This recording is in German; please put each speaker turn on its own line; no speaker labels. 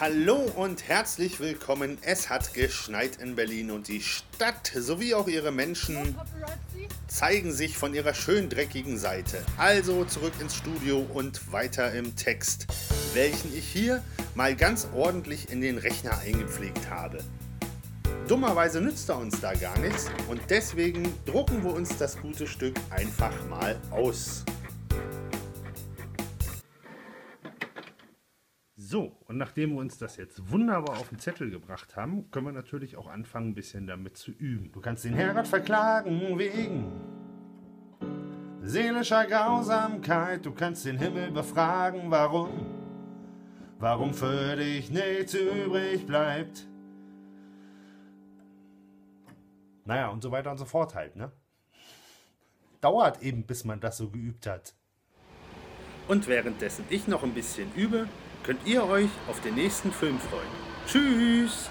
Hallo und herzlich willkommen. Es hat geschneit in Berlin und die Stadt sowie auch ihre Menschen zeigen sich von ihrer schön dreckigen Seite. Also zurück ins Studio und weiter im Text, welchen ich hier mal ganz ordentlich in den Rechner eingepflegt habe. Dummerweise nützt er uns da gar nichts und deswegen drucken wir uns das gute Stück einfach mal aus. So, und nachdem wir uns das jetzt wunderbar auf den Zettel gebracht haben, können wir natürlich auch anfangen, ein bisschen damit zu üben. Du kannst den Herrgott verklagen wegen seelischer Grausamkeit. Du kannst den Himmel befragen, warum, warum für dich nichts übrig bleibt. Naja, und so weiter und so fort halt, ne? Dauert eben, bis man das so geübt hat. Und währenddessen ich noch ein bisschen übe, könnt ihr euch auf den nächsten Film freuen. Tschüss!